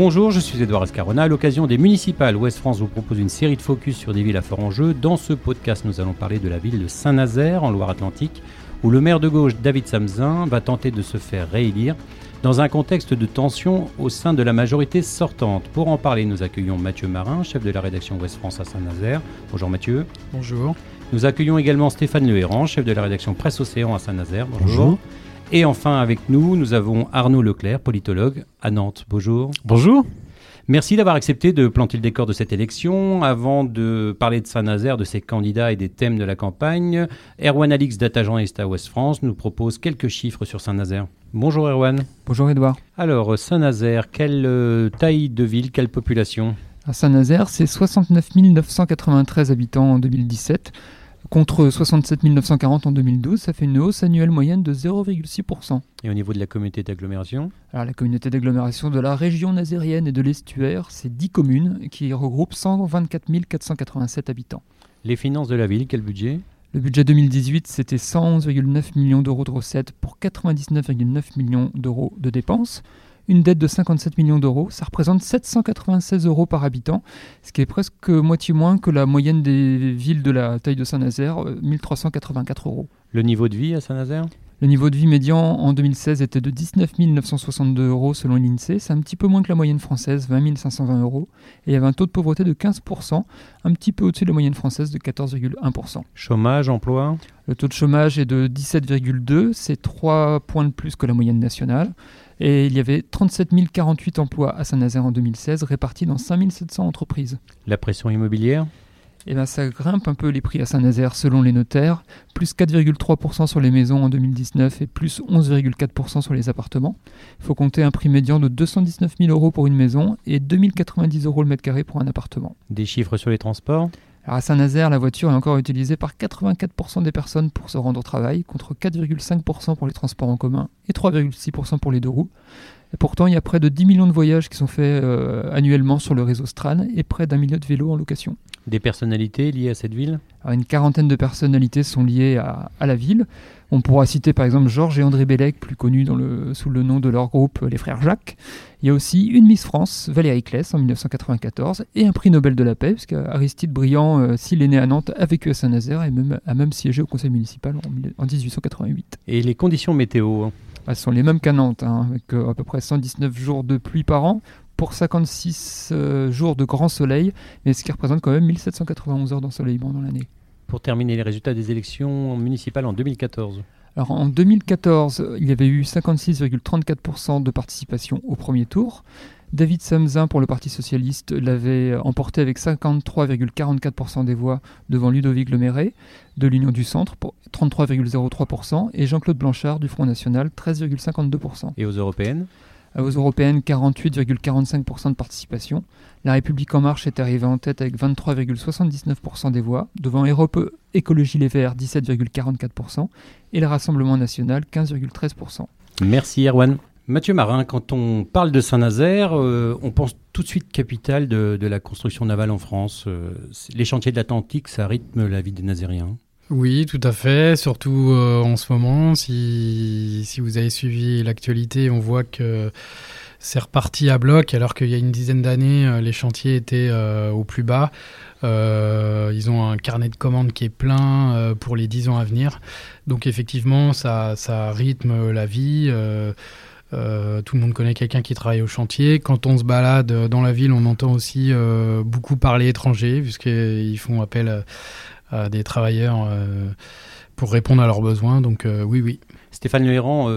Bonjour, je suis Edouard Escarona. À l'occasion des municipales, Ouest France vous propose une série de focus sur des villes à fort enjeu. Dans ce podcast, nous allons parler de la ville de Saint-Nazaire, en Loire-Atlantique, où le maire de gauche, David Samzin, va tenter de se faire réélire dans un contexte de tension au sein de la majorité sortante. Pour en parler, nous accueillons Mathieu Marin, chef de la rédaction Ouest France à Saint-Nazaire. Bonjour Mathieu. Bonjour. Nous accueillons également Stéphane Lehéran, chef de la rédaction Presse Océan à Saint-Nazaire. Bonjour. Et enfin avec nous, nous avons Arnaud Leclerc, politologue à Nantes. Bonjour. Bonjour. Merci d'avoir accepté de planter le décor de cette élection. Avant de parler de Saint-Nazaire, de ses candidats et des thèmes de la campagne, Erwan Alix, data journaliste à Ouest France, nous propose quelques chiffres sur Saint-Nazaire. Bonjour Erwan. Bonjour Edouard. Alors, Saint-Nazaire, quelle euh, taille de ville, quelle population? À Saint-Nazaire, c'est 69 993 habitants en 2017 contre 67 940 en 2012, ça fait une hausse annuelle moyenne de 0,6%. Et au niveau de la communauté d'agglomération Alors la communauté d'agglomération de la région nazérienne et de l'estuaire, c'est 10 communes qui regroupent 124 487 habitants. Les finances de la ville, quel budget? Le budget 2018, c'était 111,9 millions d'euros de recettes pour 99,9 millions d'euros de dépenses une dette de 57 millions d'euros. Ça représente 796 euros par habitant, ce qui est presque moitié moins que la moyenne des villes de la taille de Saint-Nazaire, 1384 euh, euros. Le niveau de vie à Saint-Nazaire? Le niveau de vie médian en 2016 était de 19 962 euros selon l'INSEE. C'est un petit peu moins que la moyenne française, 20 520 euros. Et il y avait un taux de pauvreté de 15%, un petit peu au-dessus de la moyenne française de 14,1%. Chômage, emploi? Le taux de chômage est de 17,2, c'est 3 points de plus que la moyenne nationale. Et il y avait 37 048 emplois à Saint-Nazaire en 2016, répartis dans 5 700 entreprises. La pression immobilière? Eh ben, ça grimpe un peu les prix à Saint-Nazaire selon les notaires, plus 4,3% sur les maisons en 2019 et plus 11,4% sur les appartements. Il faut compter un prix médian de 219 000 euros pour une maison et 2090 euros le mètre carré pour un appartement. Des chiffres sur les transports? À Saint-Nazaire, la voiture est encore utilisée par 84% des personnes pour se rendre au travail, contre 4,5% pour les transports en commun et 3,6% pour les deux roues. Et pourtant, il y a près de 10 millions de voyages qui sont faits euh, annuellement sur le réseau Stran et près d'un million de vélos en location. Des personnalités liées à cette ville? Une quarantaine de personnalités sont liées à, la ville. On pourra citer par exemple Georges et André Bellec, plus connus dans le, sous le nom de leur groupe Les Frères Jacques. Il y a aussi une Miss France, Valérie Kless, en 1994, et un prix Nobel de la paix, puisque Aristide Briand, euh, s'il est né à Nantes, a vécu à Saint-Nazaire et même, a même siégé au conseil municipal en, en 1888. Et les conditions météo hein? Elles sont les mêmes qu'à Nantes, hein, avec euh, à peu près 119 jours de pluie par an pour 56 euh, jours de grand soleil, mais ce qui représente quand même 1791 heures d'ensoleillement dans l'année. Pour terminer les résultats des élections municipales en 2014. Alors en 2014, il y avait eu 56,34% de participation au premier tour. David Samzin pour le Parti socialiste l'avait emporté avec 53,44% des voix devant Ludovic Lemairet de l'Union du Centre pour 33,03% et Jean-Claude Blanchard du Front National 13,52%. Et aux européennes? Euh, aux européennes, 48,45% de participation. La République En Marche est arrivée en tête avec 23,79% des voix, devant Europe Écologie Les Verts, 17,44%, et le Rassemblement National, 15,13%. Merci Erwan. Mathieu Marin, quand on parle de Saint-Nazaire, euh, on pense tout de suite capitale de, la construction navale en France. Euh, les chantiers de l'Atlantique, ça rythme la vie des Nazériens. Oui, tout à fait. Surtout euh, en ce moment, si, si vous avez suivi l'actualité, on voit que c'est reparti à bloc, alors qu'il y a une dizaine d'années, les chantiers étaient au plus bas. ils ont un carnet de commandes qui est plein pour les dix ans à venir. Donc effectivement, ça, ça rythme la vie. Euh, tout le monde connaît quelqu'un qui travaille au chantier. Quand on se balade dans la ville, on entend aussi euh, beaucoup parler étranger, puisqu'ils font appel à, des travailleurs euh, pour répondre à leurs besoins. Donc oui, oui. Stéphane Lehéran,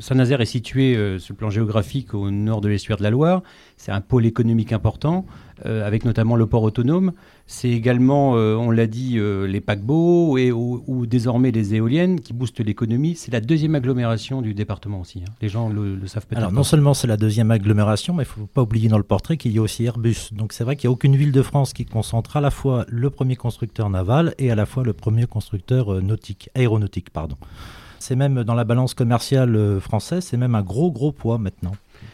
Saint-Nazaire est situé sur le plan géographique au nord de l'estuaire de la Loire. C'est un pôle économique important. Euh, avec notamment le port autonome. C'est également, euh, on l'a dit, euh, les paquebots et, ou, désormais les éoliennes qui boostent l'économie. C'est la deuxième agglomération du département aussi. Hein. Les gens le, le savent peut-être. Alors non seulement c'est la deuxième agglomération, mais il ne faut pas oublier dans le portrait qu'il y a aussi Airbus. Donc c'est vrai qu'il n'y a aucune ville de France qui concentre à la fois le premier constructeur naval et à la fois le premier constructeur nautique, aéronautique. pardon. C'est même dans la balance commerciale française, c'est même un gros gros poids maintenant.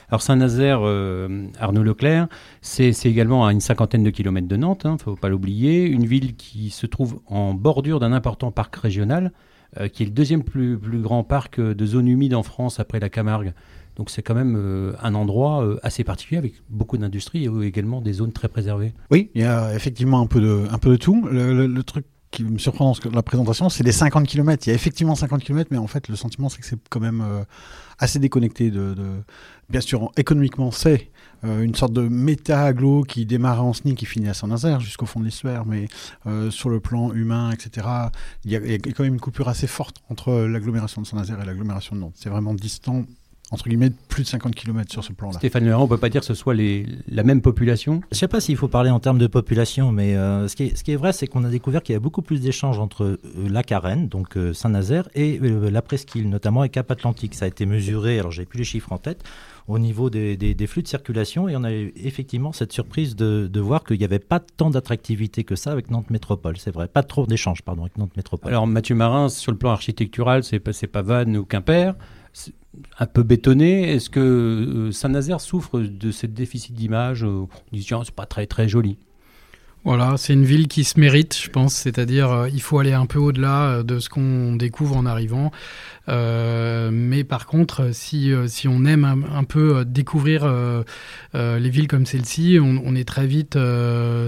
Alors Saint-Nazaire, euh, Arnaud Leclerc, c'est également à une cinquantaine de kilomètres de Nantes, il hein, ne faut pas l'oublier, une ville qui se trouve en bordure d'un important parc régional, euh, qui est le deuxième plus, grand parc de zone humide en France après la Camargue. Donc c'est quand même euh, un endroit euh, assez particulier avec beaucoup d'industries et également des zones très préservées. Oui, il y a effectivement un peu de, un peu de tout. Le, le- le truc qui me surprend dans la présentation, c'est les 50 km. Il y a effectivement 50 km, mais en fait, le sentiment, c'est que c'est quand même euh, assez déconnecté de, Bien sûr, économiquement, c'est euh, une sorte de méta-aglo qui démarre à Ancenis, qui finit à Saint-Nazaire, jusqu'au fond de l'histoire, mais euh, sur le plan humain, etc., il y, a, il y a quand même une coupure assez forte entre l'agglomération de Saint-Nazaire et l'agglomération de Nantes. C'est vraiment distant, entre guillemets, plus de 50 km sur ce plan-là. Stéphane Lerin, on peut pas dire que ce soit les, la même population? Je ne sais pas s'il faut parler en termes de population, mais euh, ce, qui est, ce qui est vrai, c'est qu'on a découvert qu'il y a beaucoup plus d'échanges entre euh, la Carène, donc euh, Saint-Nazaire, et euh, la Presqu'île, notamment avec Cap Atlantique. Ça a été mesuré, alors j'ai plus les chiffres en tête, au niveau des, des- des flux de circulation, et on a eu effectivement cette surprise de, de voir qu'il n'y avait pas tant d'attractivité que ça avec Nantes Métropole, c'est vrai. Pas trop d'échanges, pardon, avec Nantes Métropole. Alors Mathieu Marin, sur le plan architectural, c'est pas, c'est pas Vannes ou Quimper. Un peu bétonné. Est-ce que euh, Saint-Nazaire souffre de ce déficit d'image euh, On dit tiens, c'est pas très très joli? Voilà, c'est une ville qui se mérite, je pense. C'est-à-dire, euh, il faut aller un peu au-delà euh, de ce qu'on découvre en arrivant. Euh, mais par contre, si, si on aime un, un peu découvrir euh, les villes comme celle-ci, on, on est très vite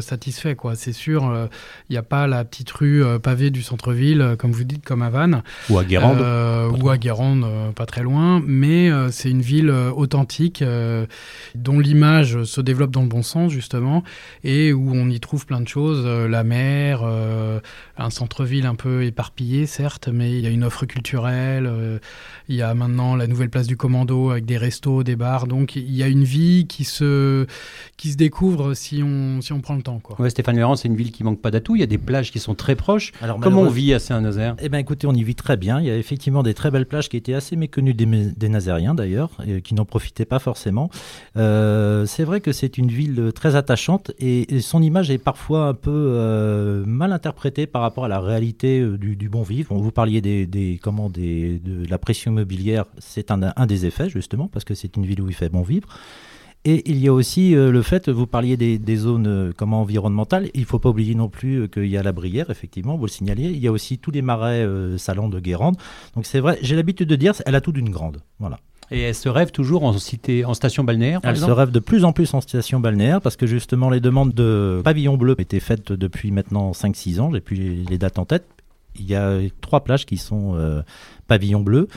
satisfait. quoi. C'est sûr, il n'y a pas la petite rue pavée du centre-ville, comme vous dites, comme à Vannes. Ou à Guérande. Ou à Guérande, pas très loin, mais c'est une ville authentique dont l'image se développe dans le bon sens justement et où on y trouve plein de choses, euh, la mer, euh, un centre-ville un peu éparpillé certes, mais il y a une offre culturelle, euh, il y a maintenant la nouvelle place du Commando avec des restos, des bars, donc il y a une vie qui se qui se découvre si on si on prend le temps quoi. Ouais, Stéphane Lerin, c'est une ville qui manque pas d'atouts. Il y a des plages qui sont très proches. Alors, Comment on vit à Saint-Nazaire? Eh bien, écoutez, on y vit très bien. Il y a effectivement des très belles plages qui étaient assez méconnues des, des Nazériens, d'ailleurs, et qui n'en profitaient pas forcément. Euh, c'est vrai que c'est une ville très attachante et, et son image est parfois un peu euh, mal interprétée par rapport à la réalité euh, du, bon vivre. Vous parliez des, comment, de la pression immobilière, c'est un, des effets, justement, parce que c'est une ville où il fait bon vivre. Et il y a aussi euh, le fait, vous parliez des, zones comment environnementales, il ne faut pas oublier non plus qu'il y a la Brière, effectivement, vous le signaliez, il y a aussi tous les marais salants de Guérande. Donc c'est vrai, j'ai l'habitude de dire, elle a tout d'une grande. Voilà. Et elle se rêve toujours en cité, en station balnéaire, par Elle se rêve de plus en plus en station balnéaire parce que justement les demandes de pavillon bleu étaient faites depuis maintenant 5-6 ans, j'ai plus les, les dates en tête. Il y a trois plages qui sont euh, pavillon bleu.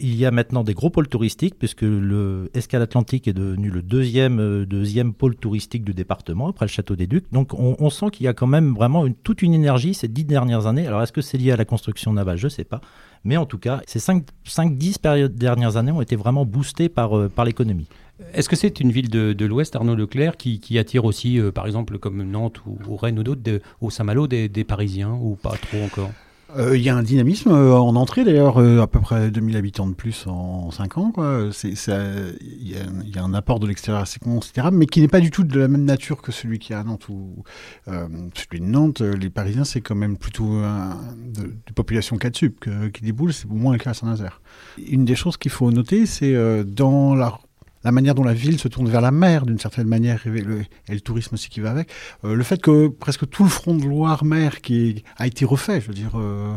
Il y a maintenant des gros pôles touristiques puisque le Escale Atlantique est devenu le deuxième, euh, deuxième pôle touristique du département après le Château des Ducs. Donc on, on sent qu'il y a quand même vraiment une, toute une énergie ces dix dernières années. Alors est-ce que c'est lié à la construction navale? Je ne sais pas. Mais en tout cas, ces 5-10 dernières années ont été vraiment boostées par, euh, par l'économie. Est-ce que c'est une ville de, l'Ouest, Arnaud Leclerc, qui, attire aussi, euh, par exemple, comme Nantes ou, ou Rennes ou d'autres, au Saint-Malo, des Parisiens ou pas trop encore? Euh, Il y a un dynamisme euh, en entrée d'ailleurs, euh, à peu près 2000 habitants de plus en 5 ans. quoi. Il y, a- un apport de l'extérieur assez considérable, mais qui n'est pas du tout de la même nature que celui qui est à Nantes. Ou, celui de Nantes, les Parisiens, c'est quand même plutôt un, de, de population 4 sub que- qui déboule, c'est au moins le cas à Saint-Nazaire. Une des choses qu'il faut noter, c'est dans la la manière dont la ville se tourne vers la mer, d'une certaine manière, et le, et le tourisme aussi qui va avec, euh, le fait que presque tout le front de Loire-Mer qui a été refait, je veux dire, euh,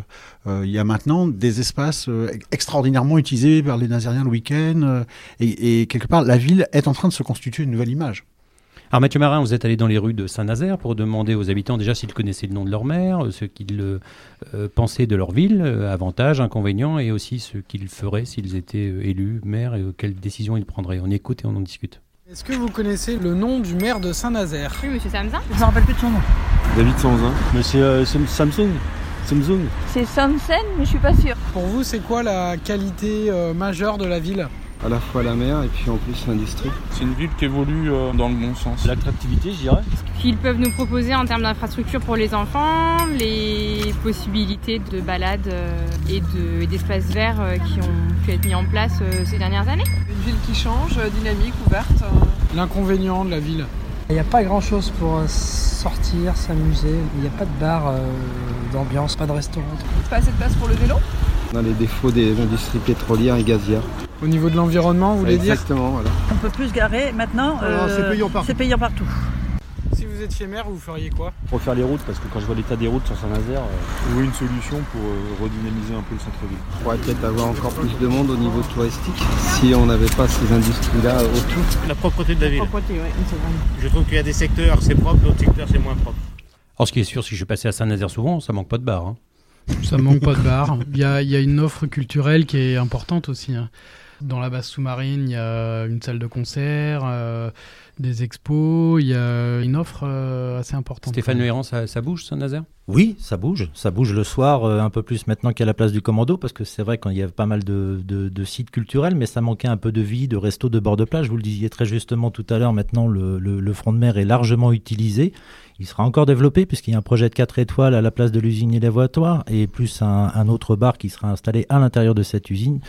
euh, il y a maintenant des espaces extraordinairement utilisés par les Nazériens le week-end, et quelque part, la ville est en train de se constituer une nouvelle image. Alors Mathieu Marin, vous êtes allé dans les rues de Saint-Nazaire pour demander aux habitants déjà s'ils connaissaient le nom de leur maire, euh, ce qu'ils euh, euh, pensaient de leur ville, euh, avantages, inconvénients, et aussi ce qu'ils feraient s'ils étaient élus maires et euh, quelles décisions ils prendraient. On écoute et on en discute. Est-ce que vous connaissez le nom du maire de Saint-Nazaire? Oui, monsieur Samzin Je me rappelle plus de son nom. David Sanzin. Mais c'est euh, Sam- Samsung. Samsung. C'est Samsen, mais je suis pas sûre. Pour vous, c'est quoi la qualité euh, majeure de la ville? À la fois la mer et puis en plus l'industrie. C'est une ville qui évolue euh, dans le bon sens. L'attractivité, je dirais. Qu'ils peuvent nous proposer en termes d'infrastructures pour les enfants, les possibilités de balades euh, et de- et d'espaces verts euh, qui ont pu être mis en place ces dernières années. Une ville qui change, dynamique, ouverte. L'inconvénient de la ville Il n'y a pas grand chose pour sortir, s'amuser. Il n'y a pas de bar euh, d'ambiance, pas de restaurant. Pas assez de place pour le vélo? On a les défauts des industries pétrolières et gazières. Au niveau de l'environnement, vous voulez dire Exactement, voilà. On peut plus se garer maintenant. Alors, euh, c'est payant partout. C'est payant partout. Si vous étiez maire, vous feriez quoi? Refaire les routes, parce que quand je vois l'état des routes sur Saint-Nazaire, euh, trouver une solution pour euh, redynamiser un peu le centre-ville. On pourrait peut-être avoir encore plus de monde au niveau touristique si on n'avait pas ces industries-là autour. La propreté de la ville. Propreté, ouais, une seconde. Je trouve qu'il y a des secteurs c'est propre, d'autres secteurs c'est moins propre. Alors, ce qui est sûr, si je passais à Saint-Nazaire souvent, ça manque pas de bar. hein. Ça manque pas de bar. Il y a, il y a une offre culturelle qui est importante aussi. hein. Dans la base sous-marine, il y a une salle de concert, euh, des expos, il y a une offre euh, assez importante. Stéphane Le Héran, ça, ça bouge, Saint-Nazaire Oui, ça bouge. Ça bouge le soir, euh, un peu plus maintenant a la place du commando, parce que c'est vrai qu'il y a pas mal de, de- de sites culturels, mais ça manquait un peu de vie, de resto, de bord de plage. Vous le disiez très justement tout à l'heure, maintenant le, le- le front de mer est largement utilisé. Il sera encore développé puisqu'il y a un projet de 4 étoiles à la place de l'usine Élévatoire et plus un, un autre bar qui sera installé à l'intérieur de cette usine.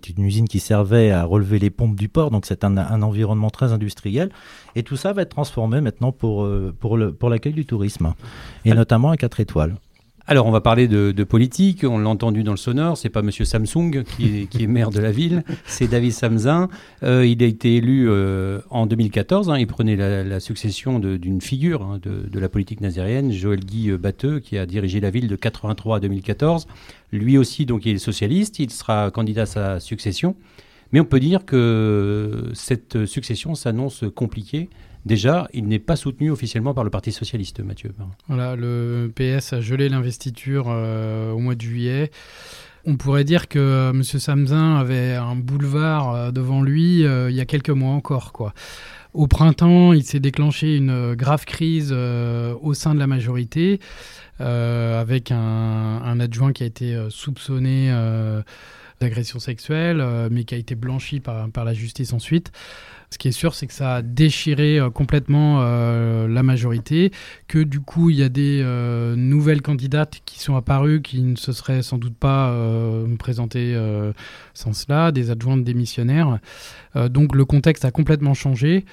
C'est une usine qui servait à relever les pompes du port, donc c'est un, un environnement très industriel. Et tout ça va être transformé maintenant pour, euh, pour, le, pour l'accueil du tourisme, et notamment à 4 étoiles. Alors, on va parler de, de politique. On l'a entendu dans le sonore. C'est pas Monsieur Samsung qui est, qui est maire de la ville. C'est David Samzin. Euh, il a été élu euh, en 2014. hein. il prenait la, la succession d'une figure hein, de, de la politique nazérienne, Joël Guy euh, Batteux, qui a dirigé la ville de 83 à 2014. Lui aussi, donc, il est socialiste. Il sera candidat à sa succession. Mais on peut dire que cette succession s'annonce compliquée. Déjà, il n'est pas soutenu officiellement par le Parti socialiste, Mathieu. Voilà, le PS a gelé l'investiture euh, au mois de juillet. On pourrait dire que euh, M. Samzin avait un boulevard euh, devant lui il y a quelques mois encore. Au printemps, il s'est déclenché une grave crise au sein de la majorité, avec un, adjoint qui a été soupçonné d'agression sexuelle, mais qui a été blanchi par la justice ensuite. Ce qui est sûr, c'est que ça a déchiré euh, complètement euh, la majorité, que du coup, il y a des euh, nouvelles candidates qui sont apparues, qui ne se seraient sans doute pas présentées sans cela, des adjointes démissionnaires. Donc le contexte a complètement changé.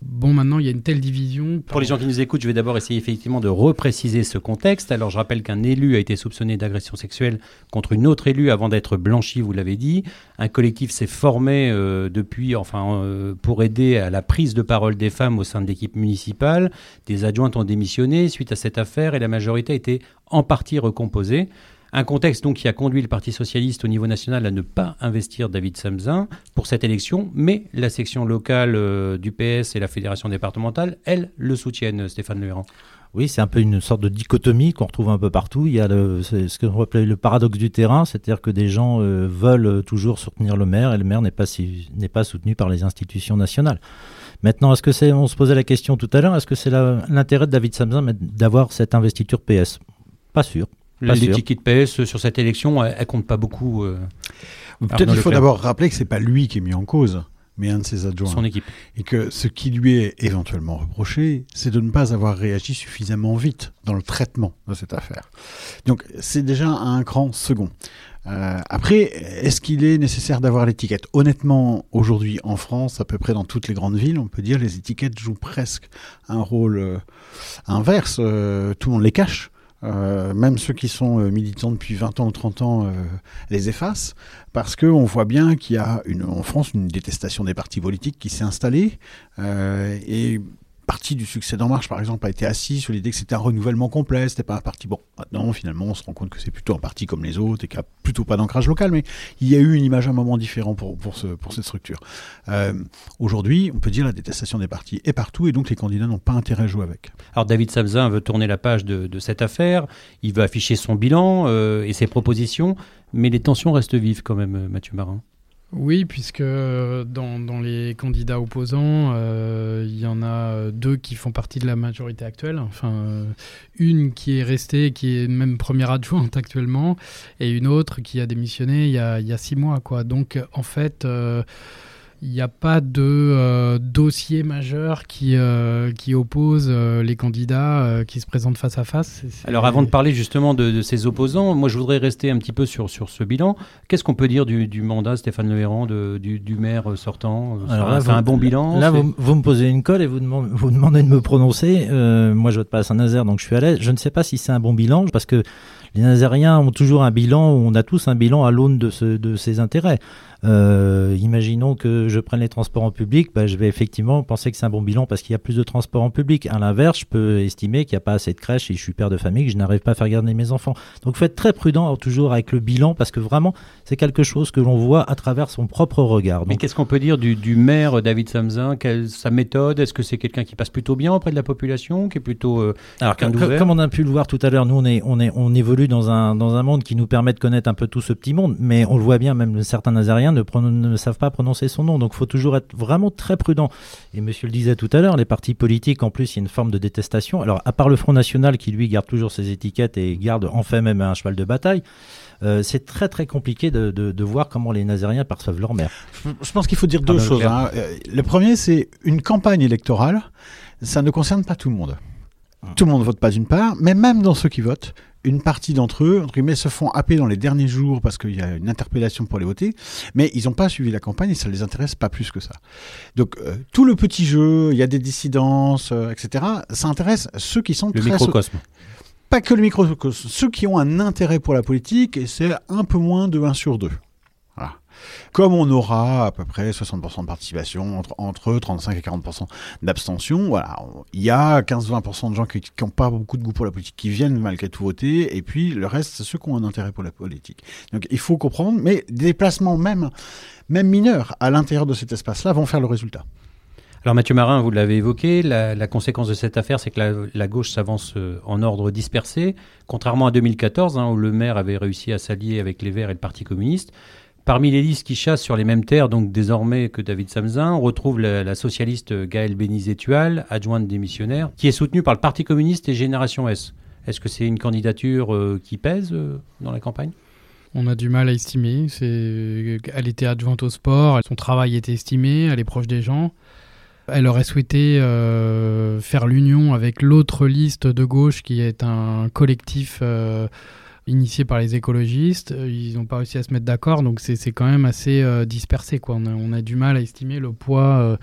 Bon, maintenant, il y a une telle division. Pour les gens qui nous écoutent, je vais d'abord essayer effectivement de repréciser ce contexte. Alors, je rappelle qu'un élu a été soupçonné d'agression sexuelle contre une autre élue avant d'être blanchi, vous l'avez dit. Un collectif s'est formé euh, depuis, enfin, euh, pour aider à la prise de parole des femmes au sein de l'équipe municipale. Des adjointes ont démissionné suite à cette affaire et la majorité a été en partie recomposée. Un contexte donc qui a conduit le Parti socialiste au niveau national à ne pas investir David Samzin pour cette élection, mais la section locale euh, du PS et la fédération départementale, elles, le soutiennent, Stéphane Lehéran. Oui, c'est un peu une sorte de dichotomie qu'on retrouve un peu partout. Il y a le, ce qu'on appelle le paradoxe du terrain, c'est-à-dire que des gens euh, veulent toujours soutenir le maire et le maire n'est pas, soutenu par les institutions nationales. Maintenant, est-ce que c'est, on se posait la question tout à l'heure, est-ce que c'est l'intérêt de David Samson d'avoir cette investiture PS Pas sûr. L'étiquette PS sur cette élection, elle, elle compte pas beaucoup. euh, Peut-être qu'il faut d'abord rappeler que c'est pas lui qui est mis en cause, mais un de ses adjoints. Son équipe. Et que ce qui lui est éventuellement reproché, c'est de ne pas avoir réagi suffisamment vite dans le traitement de cette affaire. Donc c'est déjà un cran second. Euh, après, est-ce qu'il est nécessaire d'avoir l'étiquette? Honnêtement, aujourd'hui en France, à peu près dans toutes les grandes villes, on peut dire les étiquettes jouent presque un rôle euh, inverse. Euh, tout le monde les cache. Euh, même ceux qui sont euh, militants depuis 20 ans ou 30 ans euh, les effacent, parce qu'on voit bien qu'il y a une, en France une détestation des partis politiques qui s'est installée, et partie du succès d'En Marche, par exemple, a été assis sur l'idée que c'était un renouvellement complet, c'était pas un parti. Bon, maintenant, finalement, on se rend compte que c'est plutôt un parti comme les autres et qui a plutôt pas d'ancrage local, mais il y a eu une image à un moment différent pour, pour, ce, pour cette structure. Euh, Aujourd'hui, on peut dire la détestation des partis est partout et donc les candidats n'ont pas intérêt à jouer avec. Alors David Samzin veut tourner la page de, cette affaire, il veut afficher son bilan euh, et ses propositions, mais les tensions restent vives quand même, Mathieu Marin. Oui, puisque dans, dans les candidats opposants, euh, il y en a deux qui font partie de la majorité actuelle. Enfin, euh, une qui est restée, qui est même première adjointe actuellement, et une autre qui a démissionné il y a, il y a six mois. Quoi. Donc, en fait, euh, il n'y a pas de euh, dossier majeur qui, euh, qui oppose euh, les candidats euh, qui se présentent face à face. C'est- c'est- Alors avant de parler justement de, de ses opposants, moi je voudrais rester un petit peu sur, sur ce bilan. Qu'est-ce qu'on peut dire du, du mandat Stéphane Le Héran, de- du, du maire sortant Alors là, vous- un bon bilan Là, vous, vous me posez une colle et vous demandez, vous demandez de me prononcer. Euh, moi, je vote pas à Saint-Nazaire, donc je suis à l'aise. Je ne sais pas si c'est un bon bilan, parce que les Nazériens ont toujours un bilan, on a tous un bilan à l'aune de, ce, de ses intérêts. Euh, imaginons que je prenne les transports en public, bah, je vais effectivement penser que c'est un bon bilan parce qu'il y a plus de transports en public. À l'inverse, je peux estimer qu'il n'y a pas assez de crèches et je suis père de famille, que je n'arrive pas à faire garder mes enfants. Donc, il faut être très prudent toujours avec le bilan parce que vraiment, c'est quelque chose que l'on voit à travers son propre regard. Mais qu'est-ce qu'on peut dire du, du maire David Samzin? Quelle, Sa méthode? Est-ce que c'est quelqu'un qui passe plutôt bien auprès de la population, qui est plutôt euh, Alors, comme, comme on a pu le voir tout à l'heure, nous on est, on est, on évolue dans un dans un monde qui nous permet de connaître un peu tout ce petit monde, mais on le voit bien, même certains Nazariens ne, ne savent pas prononcer son nom, donc il faut toujours être vraiment très prudent. Et Monsieur le disait tout à l'heure, les partis politiques, en plus, il y a une forme de détestation. Alors, à part le Front National qui lui garde toujours ses étiquettes et garde en fait même un cheval de bataille. Euh, c'est très très compliqué de, de, de, voir comment les Nazériens perçoivent leur mère. Je pense qu'il faut dire deux choses. Hein. Le premier, c'est une campagne électorale, ça ne concerne pas tout le monde. Hum. Tout le monde ne vote pas d'une part, mais même dans ceux qui votent, une partie d'entre eux, entre guillemets, se font happer dans les derniers jours parce qu'il y a une interpellation pour les voter, mais ils n'ont pas suivi la campagne et ça ne les intéresse pas plus que ça. Donc, euh, tout le petit jeu, il y a des dissidences, euh, etc., ça intéresse ceux qui sont le très... microcosme pas que le microcosme, ceux qui ont un intérêt pour la politique, et c'est un peu moins de 1 sur 2. Comme on aura à peu près 60% de participation, entre, entre 35 et 40% d'abstention, voilà, il y a 15-20% de gens qui n'ont pas beaucoup de goût pour la politique, qui viennent malgré tout voter, et puis le reste, c'est ceux qui ont un intérêt pour la politique. Donc il faut comprendre, mais des déplacements même, même mineurs à l'intérieur de cet espace-là vont faire le résultat. Alors Mathieu Marin, vous l'avez évoqué, la, conséquence de cette affaire, c'est que la, la gauche s'avance euh, en ordre dispersé, contrairement à 2014, hein, où le maire avait réussi à s'allier avec les Verts et le Parti communiste. Parmi les listes qui chassent sur les mêmes terres, donc désormais que David Samzin, on retrouve la, socialiste Gaëlle Bénizet-Tual, adjointe démissionnaire, qui est soutenue par le Parti communiste et Génération S. Est-ce que c'est une candidature euh, qui pèse euh, dans la campagne? On a du mal à estimer. Elle était adjointe au sport, son travail était estimé, elle est proche des gens. Elle aurait souhaité euh, faire l'union avec l'autre liste de gauche qui est un collectif initié par les écologistes. Ils n'ont pas réussi à se mettre d'accord, donc c'est quand même assez euh, dispersé. On, a, on, a, du mal à estimer le poids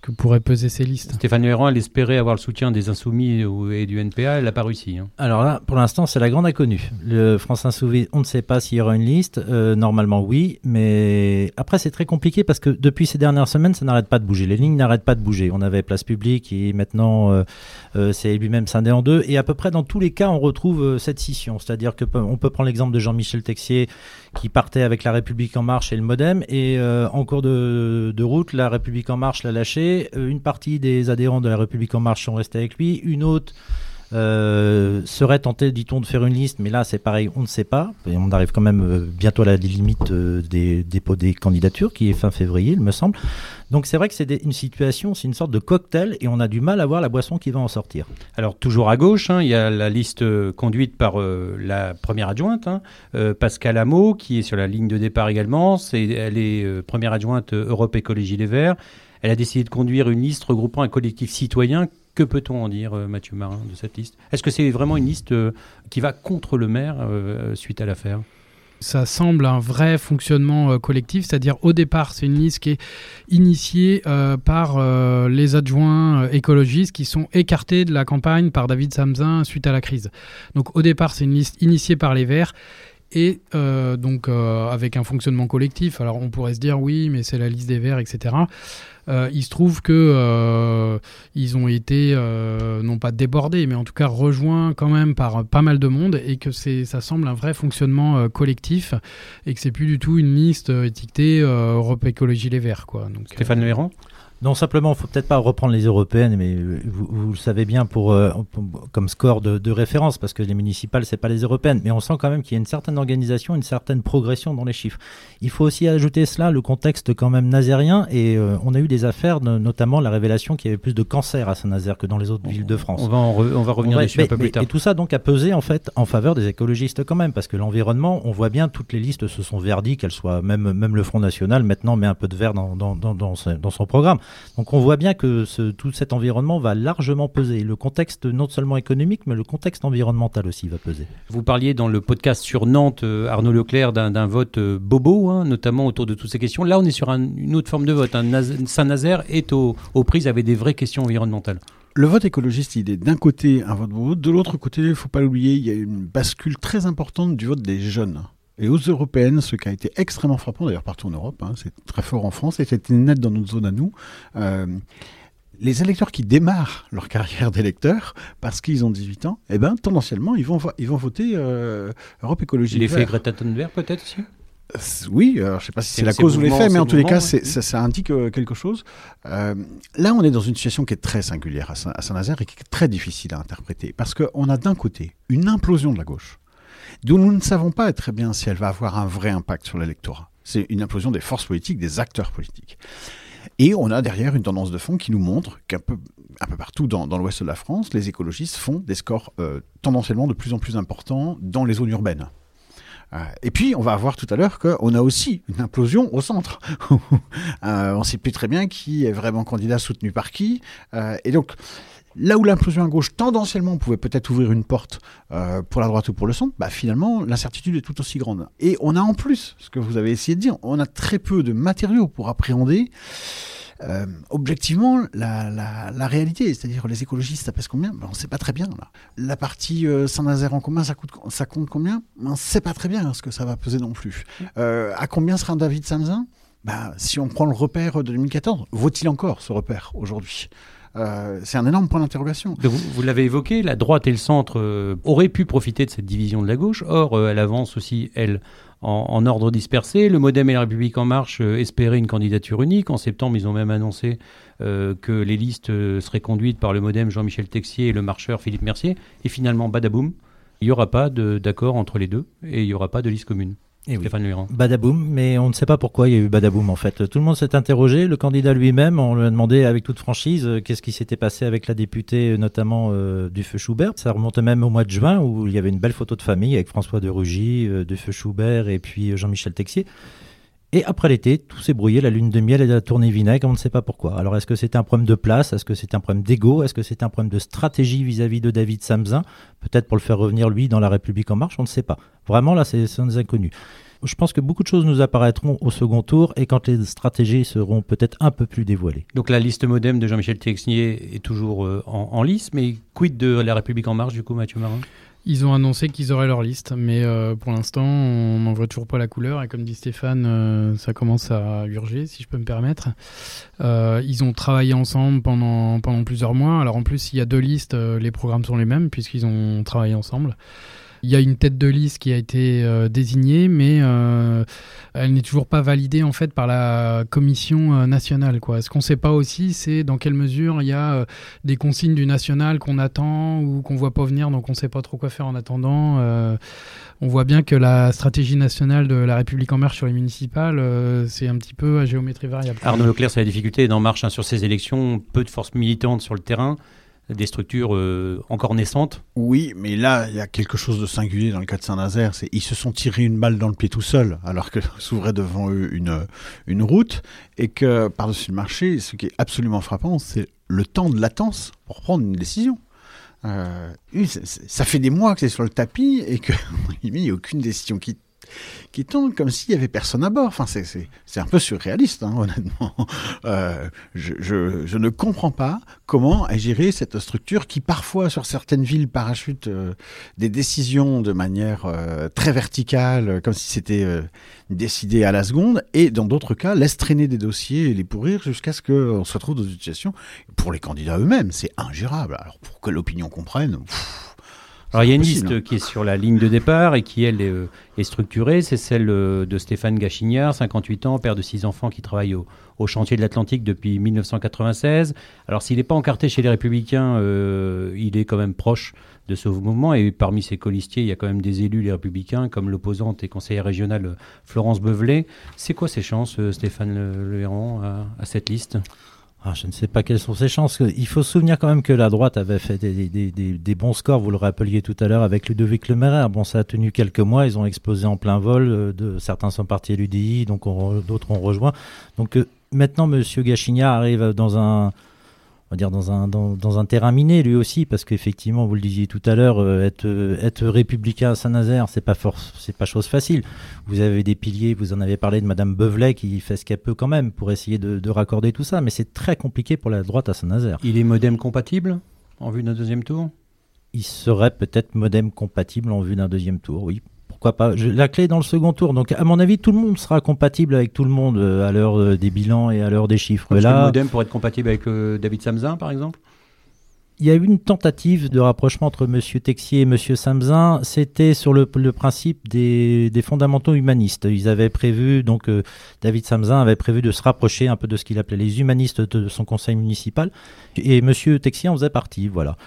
que pourraient peser ces listes. Stéphane Héran, elle espérait avoir le soutien des Insoumis et du NPA, elle n'a pas réussi. Hein. Alors là, pour l'instant, c'est la grande inconnue. Le France Insoumis, on ne sait pas s'il y aura une liste. Euh, normalement, oui, mais après, c'est très compliqué parce que depuis ces dernières semaines, ça n'arrête pas de bouger. Les lignes n'arrêtent pas de bouger. On avait Place Publique et maintenant, euh, euh, c'est lui-même scindé en deux. Et à peu près dans tous les cas, on retrouve euh, cette scission. C'est-à-dire que on peut prendre l'exemple de Jean-Michel Texier qui partait avec La République En Marche et le Modem. Et euh, en cours de, de route, La République En Marche l'a lâché euh, une partie des adhérents de la République en marche sont restés avec lui, une autre euh, serait tenté, dit-on, de faire une liste, mais là c'est pareil, on ne sait pas. Et on arrive quand même euh, bientôt à la limite euh, des dépôts des candidatures, qui est fin février, il me semble. Donc c'est vrai que c'est une situation, c'est une sorte de cocktail, et on a du mal à voir la boisson qui va en sortir. Alors toujours à gauche, hein, il y a la liste conduite par la première adjointe, hein, Pascal Hameau, qui est sur la ligne de départ également. C'est, elle est première adjointe Europe Écologie Les Verts. Elle a décidé de conduire une liste regroupant un collectif citoyen que peut-on en dire, euh, Mathieu Marin, de cette liste? Est-ce que c'est vraiment une liste euh, qui va contre le maire euh, suite à l'affaire? Ça semble un vrai fonctionnement collectif, c'est-à-dire au départ c'est une liste qui est initiée par les adjoints écologistes qui sont écartés de la campagne par David Samzin suite à la crise. Donc au départ c'est une liste initiée par les Verts et euh, donc euh, avec un fonctionnement collectif. Alors on pourrait se dire oui, mais c'est la liste des Verts, etc. Euh, il se trouve que ils ont été non pas débordés, mais en tout cas rejoints quand même par pas mal de monde et que c'est ça semble un vrai fonctionnement collectif et que c'est plus du tout une liste étiquetée Europe Écologie Les Verts quoi. Donc, Stéphane non, simplement, il faut peut-être pas reprendre les européennes, mais vous, vous le savez bien pour, euh, comme score de, de, référence, parce que les municipales, c'est pas les européennes. Mais on sent quand même qu'il y a une certaine organisation, une certaine progression dans les chiffres. Il faut aussi ajouter cela, le contexte quand même nazérien, et euh, on a eu des affaires, de, notamment la révélation qu'il y avait plus de cancer à Saint-Nazaire que dans les autres on, villes de France. On va, re, on va revenir on va, dessus mais, un peu mais, plus tard. Et tout ça donc a pesé en fait en faveur des écologistes quand même, parce que l'environnement, on voit bien toutes les listes se sont verdies, qu'elles soient même même le Front National maintenant met un peu de vert dans, dans, dans, dans son programme. Donc on voit bien que ce, tout cet environnement va largement peser. Le contexte non seulement économique, mais le contexte environnemental aussi va peser. Vous parliez dans le podcast sur Nantes, euh, Arnaud Leclerc, d'un vote euh, bobo, hein, notamment autour de toutes ces questions. Là, on est sur un, une autre forme de vote. Hein. Saint-Nazaire est aux, aux prises avec des vraies questions environnementales. Le vote écologiste, il est d'un côté un vote bobo, de l'autre côté, il ne faut pas l'oublier, il y a une bascule très importante du vote des jeunes. Et aux européennes, ce qui a été extrêmement frappant, d'ailleurs partout en Europe, hein, c'est très fort en France, et c'était net dans notre zone à nous, euh, les électeurs qui démarrent leur carrière d'électeur parce qu'ils ont 18 ans, eh ben, tendanciellement, ils vont, ils vont voter euh, Europe Écologie L'effet Greta Thunberg peut-être aussi? Euh, oui, alors je ne sais pas si c'est la cause ou l'effet, mais en tous les cas, ça, ça, indique euh, quelque chose. Euh, là, on est dans une situation qui est très singulière à Saint-Nazaire et qui est très difficile à interpréter. Parce qu'on a d'un côté une implosion de la gauche, dont nous ne savons pas très bien si elle va avoir un vrai impact sur l'électorat. C'est une implosion des forces politiques, des acteurs politiques. Et on a derrière une tendance de fond qui nous montre qu'un peu, un partout dans, l'ouest de la France, les écologistes font des scores tendanciellement de plus en plus importants dans les zones urbaines. Euh, et puis, on va voir tout à l'heure qu'on a aussi une implosion au centre. Euh, on ne sait plus très bien qui est vraiment candidat soutenu par qui. Euh, et donc, là où l'implosion à gauche, tendanciellement, pouvait peut-être ouvrir une porte pour la droite ou pour le centre, bah, finalement, l'incertitude est tout aussi grande. Et on a en plus, ce que vous avez essayé de dire, on a très peu de matériaux pour appréhender euh, objectivement la, réalité. C'est-à-dire les écologistes, ça pèse combien? Ben, On ne sait pas très bien. La partie euh, Saint-Nazaire en commun, ça, coûte, ça compte combien? On ne sait pas très bien ce que ça va peser non plus. Euh, à combien sera David Samzin ben, Si on prend le repère de 2014, vaut-il encore ce repère aujourd'hui? C'est un énorme point d'interrogation. Vous, l'avez évoqué, la droite et le centre auraient pu profiter de cette division de la gauche. Or, elle avance aussi, elle, en, ordre dispersé. Le Modem et la République en marche euh, espéraient une candidature unique. En septembre, ils ont même annoncé euh, que les listes euh, seraient conduites par le Modem Jean-Michel Texier et le marcheur Philippe Mercier. Et finalement, badaboum, il n'y aura pas d'accord entre les deux et il n'y aura pas de liste commune. Et eh Badaboum, mais on ne sait pas pourquoi il y a eu Badaboum en fait. Tout le monde s'est interrogé, le candidat lui-même, on lui a demandé avec toute franchise euh, qu'est-ce qui s'était passé avec la députée euh, notamment euh, du Feu Schubert. Ça remontait même au mois de juin où il y avait une belle photo de famille avec François de Rugy, du Feu Schubert et puis Jean-Michel Texier. Et après l'été, tout s'est brouillé, la lune de miel et la tournée vinaigre, on ne sait pas pourquoi. Alors est-ce que c'était un problème de place? Est-ce que c'était un problème d'ego? Est-ce que c'était un problème de stratégie vis-à-vis de David Samzin? Peut-être pour le faire revenir lui dans la République en marche, on ne sait pas. Vraiment là, c'est des inconnus. Je pense que beaucoup de choses nous apparaîtront au second tour et quand les stratégies seront peut-être un peu plus dévoilées. Donc la liste modem de Jean-Michel Texier est toujours euh, en, lice, mais quid de la République en marche du coup, Mathieu Marin? Ils ont annoncé qu'ils auraient leur liste, mais euh, pour l'instant, on n'en voit toujours pas la couleur. Et comme dit Stéphane, euh, ça commence à urger, si je peux me permettre. Euh, ils ont travaillé ensemble pendant, pendant plusieurs mois. Alors en plus, il y a deux listes, les programmes sont les mêmes, puisqu'ils ont travaillé ensemble. Il y a une tête de liste qui a été euh, désignée, mais euh, elle n'est toujours pas validée en fait par la commission euh, nationale. Quoi. Ce qu'on ne sait pas aussi, c'est dans quelle mesure il y a des consignes du national qu'on attend ou qu'on voit pas venir, donc on ne sait pas trop quoi faire en attendant. on voit bien que la stratégie nationale de la République en marche sur les municipales, c'est un petit peu à géométrie variable. Arnaud Leclerc, c'est la difficulté d'En Marche hein, sur ces élections, peu de forces militantes sur le terrain des structures euh, encore naissantes. Oui, mais là, il y a quelque chose de singulier dans le cas de Saint-Nazaire. C'est ils se sont tirés une balle dans le pied tout seuls, alors que s'ouvrait devant eux une, une route, et que par-dessus le marché, ce qui est absolument frappant, c'est le temps de latence pour prendre une décision. Euh, ça fait des mois que c'est sur le tapis et qu'il n'y a aucune décision qui qui tombe comme s'il y avait personne à bord. Enfin, c'est un peu surréaliste, hein, honnêtement. Euh, je, ne comprends pas comment est gérée cette structure qui, parfois, sur certaines villes, parachute euh, des décisions de manière euh, très verticale, comme si c'était décidé à la seconde, et dans d'autres cas, laisse traîner des dossiers et les pourrir jusqu'à ce qu'on se retrouve dans une situation. Pour les candidats eux-mêmes, c'est ingérable. Alors, pour que l'opinion comprenne. Alors il y a une liste qui est sur la ligne de départ et qui elle est, euh, structurée, c'est celle euh, de Stéphane Gachignard, 58 ans, père de six enfants qui travaille au, chantier de l'Atlantique depuis 1996. Alors s'il n'est pas encarté chez les Républicains, euh, il est quand même proche de ce mouvement et parmi ses colistiers, il y a quand même des élus les Républicains comme l'opposante et conseillère régionale Florence Beuvelet. C'est quoi ses chances, Stéphane Le, Héron, à cette liste? Ah, je ne sais pas quelles sont ses chances. Il faut se souvenir quand même que la droite avait fait des, bons scores, vous le rappeliez tout à l'heure, avec Ludovic Le Bon, ça a tenu quelques mois, ils ont explosé en plein vol. Euh, de, certains sont partis à l'UDI, donc d'autres ont rejoint. Donc euh, maintenant, M. Gachignard arrive dans un, on va dire dans un, dans, un terrain miné lui aussi, parce qu'effectivement, vous le disiez tout à l'heure, euh, être, être républicain à Saint-Nazaire, c'est pas force, c'est pas chose facile. Vous avez des piliers, vous en avez parlé de Madame Beuvelet qui fait ce qu'elle peut quand même pour essayer de, raccorder tout ça, mais c'est très compliqué pour la droite à Saint-Nazaire. Il est modem compatible en vue d'un deuxième tour? Il serait peut-être modem compatible en vue d'un deuxième tour, oui pourquoi pas. La clé est dans le second tour. Donc, à mon avis, tout le monde sera compatible avec tout le monde euh, à l'heure euh, des bilans et à l'heure des chiffres. Parce que le Là, modem pour être compatible avec euh, David Samzin, par exemple? Il y a eu une tentative de rapprochement entre M. Texier et M. Samzin. C'était sur le, le principe des, des fondamentaux humanistes. Ils avaient prévu, donc euh, David Samzin avait prévu de se rapprocher un peu de ce qu'il appelait les humanistes de son conseil municipal. Et M. Texier en faisait partie. Voilà.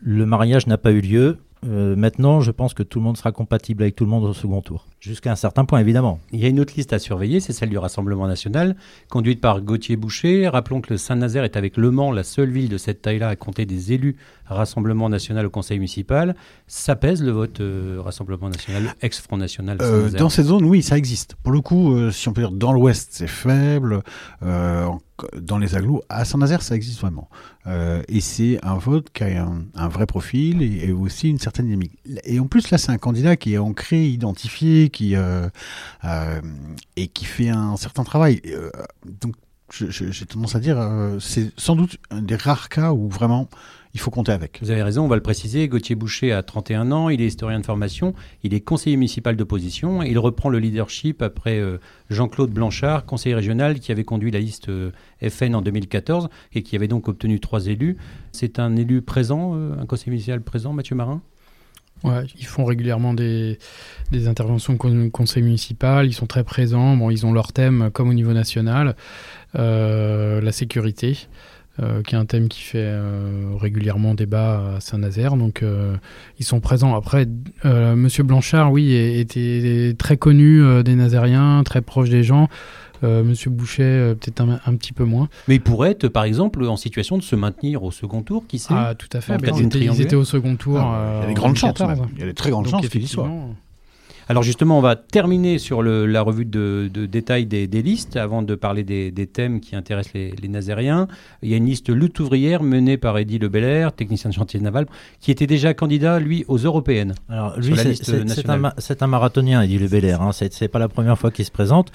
Le mariage n'a pas eu lieu. Euh, maintenant, je pense que tout le monde sera compatible avec tout le monde au second tour. Jusqu'à un certain point, évidemment. Il y a une autre liste à surveiller, c'est celle du Rassemblement national, conduite par Gauthier Boucher. Rappelons que le Saint-Nazaire est avec Le Mans la seule ville de cette taille-là à compter des élus Rassemblement national au conseil municipal. Ça pèse le vote euh, Rassemblement national, ex-Front national Euh, dans cette zone, oui, ça existe. Pour le coup, euh, si on peut dire dans l'ouest, c'est faible. Euh, dans les agglos, à Saint-Nazaire, ça existe vraiment. Euh, et c'est un vote qui a un, un vrai profil et, et aussi une certaine dynamique. Et en plus, là, c'est un candidat qui est ancré, identifié, qui euh, euh, et qui fait un certain travail. Euh, donc, j'ai tendance à dire, euh, c'est sans doute un des rares cas où vraiment il faut compter avec. Vous avez raison, on va le préciser. Gauthier Boucher a 31 ans, il est historien de formation, il est conseiller municipal d'opposition, il reprend le leadership après Jean-Claude Blanchard, conseiller régional, qui avait conduit la liste FN en 2014 et qui avait donc obtenu trois élus. C'est un élu présent, un conseiller municipal présent, Mathieu Marin? Ouais, ils font régulièrement des, des interventions au con- conseil municipal, ils sont très présents, bon, ils ont leur thème comme au niveau national, euh, la sécurité, euh, qui est un thème qui fait euh, régulièrement débat à Saint-Nazaire, donc euh, ils sont présents. Après, euh, Monsieur Blanchard, oui, était très connu euh, des Nazériens, très proche des gens. Euh, Monsieur Boucher, euh, peut-être un, un petit peu moins. Mais il pourrait être, par exemple, en situation de se maintenir au second tour, qui sait Ah, tout à fait. Bah, ils, étaient, ils étaient au second tour. Ah, il y a euh, des en grandes chances, 2014. même. Il y a des très grandes Donc, chances qu'il y soit. effectivement, Alors justement, on va terminer sur le- la revue de, de détail des, des listes avant de parler des, des thèmes qui intéressent les, les Nazériens. Il y a une liste lutte ouvrière menée par Eddy Lebelair, technicien de chantier naval, qui était déjà candidat, lui, aux européennes. Alors, lui, c'est- un, marathonien, il dit le Belair. Hein. C'est pas la première fois qu'il se présente.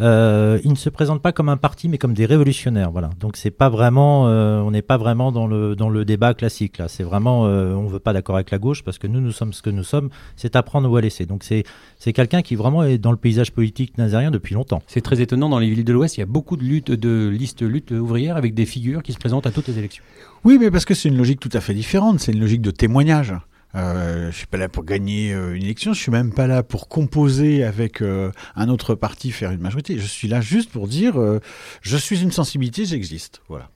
Euh, il ne se présente pas comme un parti, mais comme des révolutionnaires. Voilà. Donc c'est pas vraiment, euh, on n'est pas vraiment dans le dans le débat classique là. C'est vraiment, euh, on veut pas d'accord avec la gauche parce que nous nous sommes ce que nous sommes. C'est à prendre ou à laisser. Donc c'est c'est quelqu'un qui vraiment est dans le paysage politique nazérien depuis longtemps. C'est très étonnant, dans les villes de l'Ouest, il y a beaucoup de, luttes, de listes lutte ouvrières avec des figures qui se présentent à toutes les élections. Oui, mais parce que c'est une logique tout à fait différente. C'est une logique de témoignage. Euh, je suis pas là pour gagner euh, une élection. Je suis même pas là pour composer avec euh, un autre parti, faire une majorité. Je suis là juste pour dire, je suis une sensibilité, j'existe. Voilà.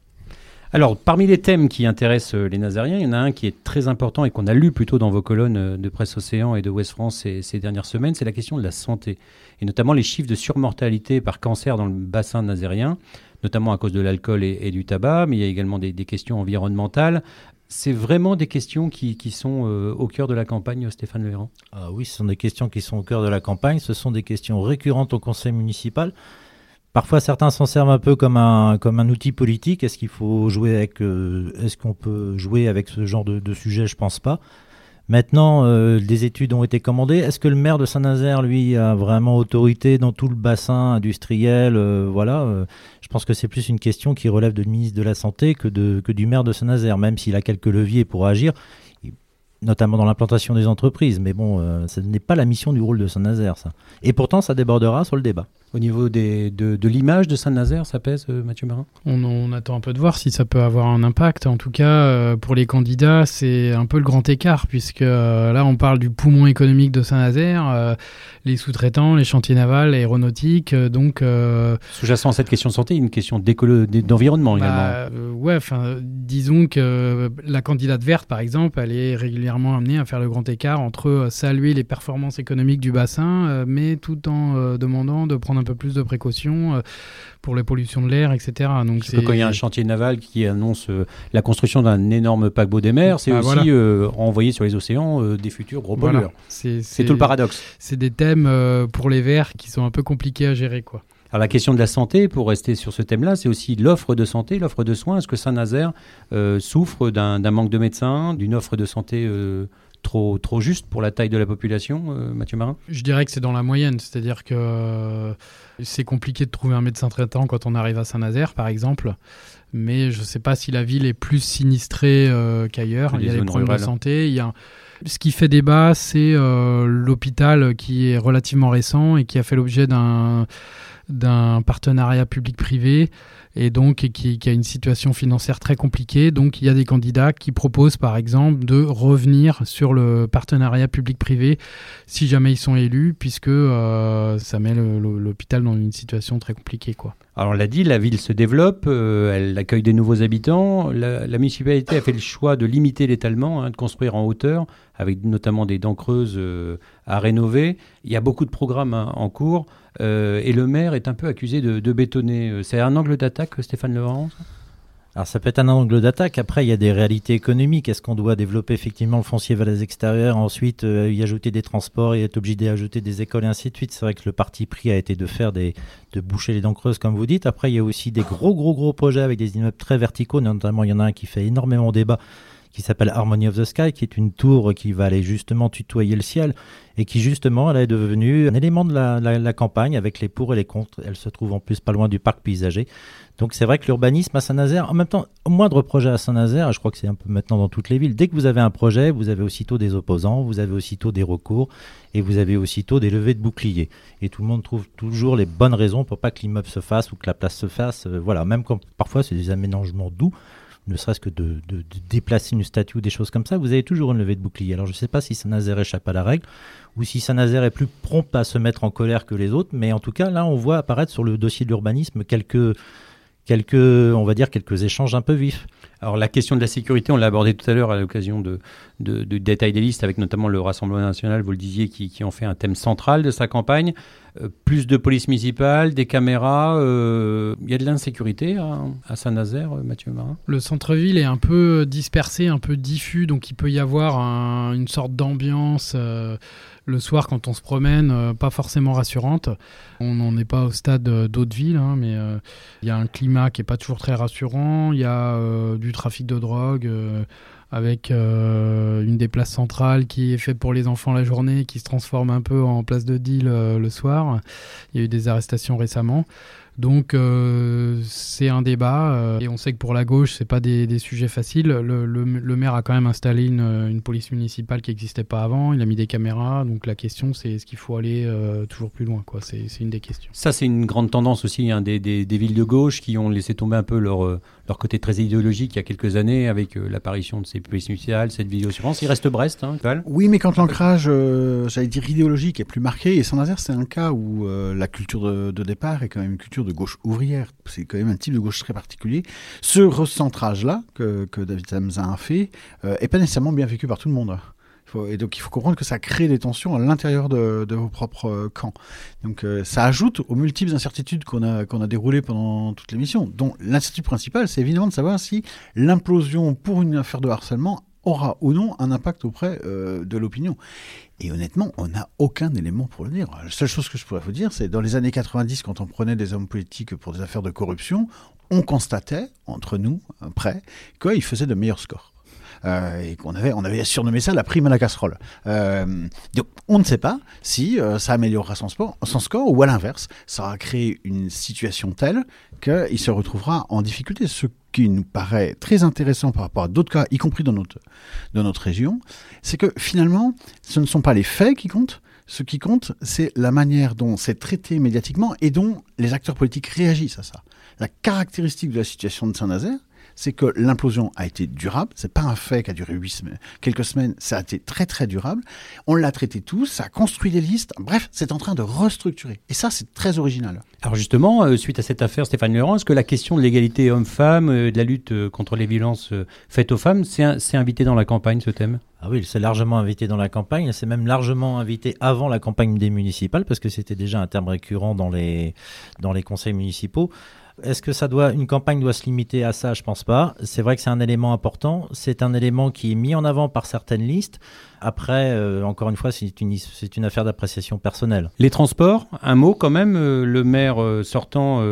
Alors, parmi les thèmes qui intéressent les Nazériens, il y en a un qui est très important et qu'on a lu plutôt dans vos colonnes de Presse Océan et de Ouest France ces, dernières semaines, c'est la question de la santé. Et notamment les chiffres de surmortalité par cancer dans le bassin nazérien, notamment à cause de l'alcool et, du tabac, mais il y a également des questions environnementales. C'est vraiment des questions qui, sont euh, au cœur de la campagne, Stéphane Lehéran Ah oui, ce sont des questions qui sont au cœur de la campagne. Ce sont des questions récurrentes au conseil municipal. Parfois, certains s'en servent un peu comme un, comme un outil politique. Est-ce qu'il faut jouer avec, euh, est-ce qu'on peut jouer avec ce genre de, de sujet? Je pense pas. Maintenant, euh, des études ont été commandées. Est-ce que le maire de Saint-Nazaire, lui, a vraiment autorité dans tout le bassin industriel euh, Voilà. euh, je pense que c'est plus une question qui relève de ministre de la Santé que, que du maire de Saint-Nazaire, même s'il a quelques leviers pour agir, notamment dans l'implantation des entreprises. Mais bon, ce n'est pas la mission du rôle de Saint-Nazaire, ça. Et pourtant, ça débordera sur le débat. Au niveau des, de, de l'image de Saint-Nazaire, ça pèse, euh, Mathieu Marin? On, on attend un peu de voir si ça peut avoir un impact. En tout cas, euh, pour les candidats, c'est un peu le grand écart, puisque euh, là, on parle du poumon économique de Saint-Nazaire, euh, les sous-traitants, les chantiers navals, aéronautiques. euh, donc, Sous-jacent à cette question de santé, une question d'environnement également. bah, euh, ouais, enfin, disons que la candidate verte, par exemple, elle est régulièrement amenée à faire le grand écart entre saluer les performances économiques du bassin, mais tout en demandant de prendre un peu plus de précautions euh, pour les pollutions de l'air, etc. Donc, Parce que quand il y a un chantier naval qui annonce euh, la construction d'un énorme paquebot des mers, c'est Ah, aussi voilà. euh, envoyer sur les océans des futurs gros pollueurs. C'est C'est tout le paradoxe. C'est des thèmes pour les verts qui sont un peu compliqués à gérer, quoi. Alors la question de la santé, pour rester sur ce thème-là, c'est aussi l'offre de santé, l'offre de soins. Est-ce que Saint-Nazaire euh, souffre d'un d'un manque de médecins, d'une offre de santé euh, trop, trop juste pour la taille de la population, euh, Mathieu Marin? Je dirais que c'est dans la moyenne, c'est-à-dire que euh, c'est compliqué de trouver un médecin traitant quand on arrive à Saint-Nazaire, par exemple. Mais je ne sais pas si la ville est plus sinistrée euh, qu'ailleurs. Il y a des problèmes de santé. Il y a... Ce qui fait débat, c'est l'hôpital qui est relativement récent et qui a fait l'objet d'un d'un partenariat public-privé et donc qui, a une situation financière très compliquée. Donc il y a des candidats qui proposent par exemple de revenir sur le partenariat public-privé si jamais ils sont élus, puisque euh, ça met l'hôpital dans une situation très compliquée. Quoi. Alors on l'a dit, la ville se développe, euh, elle accueille des nouveaux habitants. La, municipalité a fait le choix de limiter l'étalement, hein, de construire en hauteur, avec notamment des dents creuses euh, à rénover. Il y a beaucoup de programmes hein, en cours. Euh, et le maire est un peu accusé de, bétonner. Euh, c'est un angle d'attaque, Stéphane Laurent alors ça peut être un angle d'attaque. Après, il y a des réalités économiques. Est-ce qu'on doit développer effectivement le foncier vers les extérieurs, ensuite euh, y ajouter des transports et être obligé d'ajouter des écoles et ainsi de suite? C'est vrai que le parti pris a été de faire des, de boucher les dents creuses comme vous dites. Après, il y a aussi des gros gros gros projets avec des immeubles très verticaux. Notamment, il y en a un qui fait énormément débat qui s'appelle Harmony of the Sky, qui est une tour qui va aller justement tutoyer le ciel et qui justement elle est devenue un élément de la, campagne avec les pour et les contre. Elle se trouve en plus pas loin du parc paysager. Donc c'est vrai que l'urbanisme à Saint-Nazaire, en même temps, au moindre projet à Saint-Nazaire, je crois que c'est un peu maintenant dans toutes les villes, dès que vous avez un projet, vous avez aussitôt des opposants, vous avez aussitôt des recours et vous avez aussitôt des levées de boucliers. Et tout le monde trouve toujours les bonnes raisons pour pas que l'immeuble se fasse ou que la place se fasse. Euh, voilà, même quand parfois c'est des aménagements doux ne serait-ce que de, déplacer une statue ou des choses comme ça, vous avez toujours une levée de bouclier. Alors je ne sais pas si Saint-Nazaire échappe à la règle ou si Saint-Nazaire est plus prompt à se mettre en colère que les autres, mais en tout cas là on voit apparaître sur le dossier de l'urbanisme quelques, quelques, on va dire quelques échanges un peu vifs. Alors la question de la sécurité, on l'a abordé tout à l'heure à l'occasion de, de, détail des listes, avec notamment le Rassemblement national, vous le disiez, qui, qui en fait un thème central de sa campagne. Euh, plus de police municipale, des caméras. Euh, il y a de l'insécurité à, Saint-Nazaire, euh, Mathieu Marin Le centre-ville est un peu dispersé, un peu diffus, donc il peut y avoir une sorte d'ambiance le soir quand on se promène, pas forcément rassurante. On n'en est pas au stade d'autres villes, hein, mais il y a un climat qui n'est pas toujours très rassurant. Il y a du trafic de drogue avec euh, une des places centrales qui est faite pour les enfants la journée, qui se transforme un peu en place de deal euh, le soir. Il y a eu des arrestations récemment. Donc euh, c'est un débat euh, et on sait que pour la gauche c'est pas des, des, sujets faciles. Le, le, le, maire a quand même installé une, une police municipale qui n'existait pas avant. Il a mis des caméras. Donc la question c'est est-ce qu'il faut aller euh, toujours plus loin quoi. C'est une des questions. Ça c'est une grande tendance aussi hein, des, des, des, villes de gauche qui ont laissé tomber un peu leur, leur côté très idéologique il y a quelques années avec l'apparition de ces polices municipales, cette vidéosurveillance. Il reste Brest, hein, Oui, mais quand l'ancrage, j'allais dire idéologique, est plus marqué et Saint-Nazaire c'est un cas où la culture de, de départ est quand même une culture de gauche ouvrière. C'est quand même un type de gauche très particulier. Ce recentrage-là que, David Samzin a fait euh, est pas nécessairement bien vécu par tout le monde. et donc il faut comprendre que ça crée des tensions à l'intérieur de, vos propres euh, camps. Donc euh, ça ajoute aux multiples incertitudes qu'on a, a déroulées pendant toute l'émission, dont l'incertitude principale, c'est évidemment de savoir si l'implosion pour une affaire de harcèlement aura ou non un impact auprès euh, de l'opinion. Et honnêtement, on n'a aucun élément pour le dire. La seule chose que je pourrais vous dire, c'est dans les années 90, quand on prenait des hommes politiques pour des affaires de corruption, on constatait, entre nous, après, qu'ils faisaient de meilleurs scores. Euh, et qu'on avait, on avait surnommé ça la prime à la casserole. Euh, donc on ne sait pas si ça améliorera son, sport, son score ou à l'inverse, ça va créer une situation telle qu'il se retrouvera en difficulté. Ce qui nous paraît très intéressant par rapport à d'autres cas, y compris dans notre, dans notre région, c'est que finalement, ce ne sont pas les faits qui comptent, ce qui compte, c'est la manière dont c'est traité médiatiquement et dont les acteurs politiques réagissent à ça. La caractéristique de la situation de Saint-Nazaire, c'est que l'implosion a été durable. C'est pas un fait qui a duré huit semaines, quelques semaines. Ça a été très très durable. On l'a traité tous. Ça a construit des listes. Bref, c'est en train de restructurer. Et ça, c'est très original. Alors justement, euh, suite à cette affaire, Stéphane Laurent, est-ce que la question de l'égalité homme-femme, euh, de la lutte euh, contre les violences faites aux femmes, c'est invité dans la campagne ce thème? Ah oui, c'est largement invité dans la campagne. C'est même largement invité avant la campagne des municipales parce que c'était déjà un terme récurrent dans les, dans les conseils municipaux. Est-ce que ça doit, une campagne doit se limiter à ça? Je pense pas. C'est vrai que c'est un élément important. C'est un élément qui est mis en avant par certaines listes. Après, euh, encore une fois, c'est une, c'est une affaire d'appréciation personnelle. Les transports, un mot quand même. Euh, le maire euh, sortant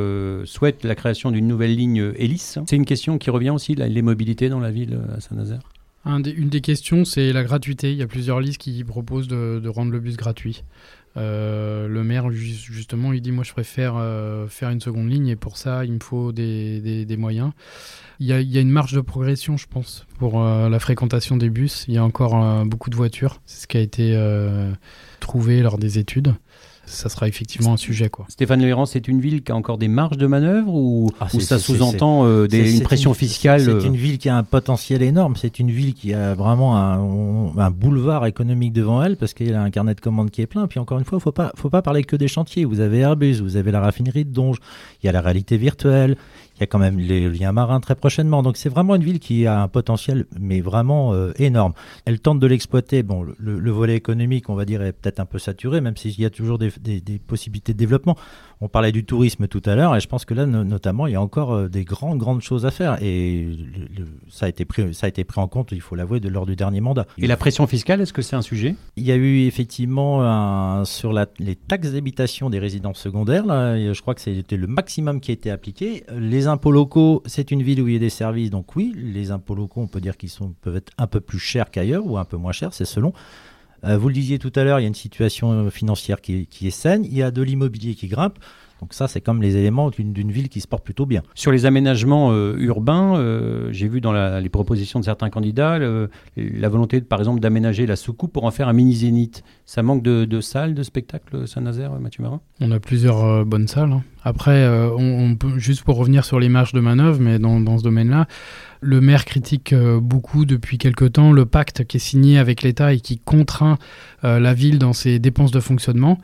souhaite la création d'une nouvelle ligne hélice. C'est une question qui revient aussi, les mobilités dans la ville à Saint-Nazaire Un des- une des questions, c'est la gratuité. Il y a plusieurs listes qui proposent de, de rendre le bus gratuit. Euh, le maire, ju- justement, il dit Moi, je préfère euh, faire une seconde ligne et pour ça, il me faut des, moyens. Il y, a, une marge de progression, je pense, pour euh, la fréquentation des bus. Il y a encore beaucoup de voitures. C'est ce qui a été trouvé lors des études. Ça sera effectivement un sujet. Quoi. Stéphane Léran, c'est une ville qui a encore des marges de manœuvre ou, Ah, ça sous-entend euh, une pression fiscale C'est euh, une ville qui a un potentiel énorme. C'est une ville qui a vraiment un, un boulevard économique devant elle parce qu'il a un carnet de commandes qui est plein. Puis encore une fois, faut pas, faut pas parler que des chantiers. Vous avez Airbus, vous avez la raffinerie de Donge, il y a la réalité virtuelle, il y a quand même les liens marins très prochainement. Donc c'est vraiment une ville qui a un potentiel, mais vraiment euh, énorme. Elle tente de l'exploiter. Bon, le, le- le volet économique, on va dire, est peut-être un peu saturé, même s'il y a toujours des, des- des possibilités de développement. On parlait du tourisme tout à l'heure, et je pense que là, no- notamment, il y a encore euh, des grandes, grandes choses à faire. Et le- le- ça, a été pris, ça a été pris en compte, il faut l'avouer, de, lors du dernier mandat. Et la pression fiscale, est-ce que c'est un sujet? Il y a eu effectivement un, sur la- les taxes d'habitation des résidences secondaires. Là, je crois que c'était le maximum qui a été appliqué. Les impôts locaux, c'est une ville où il y a des services, donc oui, les impôts locaux, on peut dire qu'ils peuvent être un peu plus chers qu'ailleurs ou un peu moins chers, c'est selon. Euh, vous le disiez tout à l'heure, il y a une situation euh, financière qui est saine. Il y a de l'immobilier qui grimpe. Donc ça, c'est comme les éléments d'une ville qui se porte plutôt bien. Sur les aménagements euh, urbains, euh, j'ai vu dans la- les propositions de certains candidats le- la volonté, par exemple, d'aménager la soucoupe pour en faire un mini-zénith. Ça manque de, de salles, de spectacles, Saint-Nazaire, Mathieu Marin? On a plusieurs euh, bonnes salles. hein. Après, euh, on, on peut, juste pour revenir sur les marges de manœuvre, mais dans, dans ce domaine-là, le maire critique beaucoup depuis quelque temps le pacte qui est signé avec l'État et qui contraint euh, la ville dans ses dépenses de fonctionnement.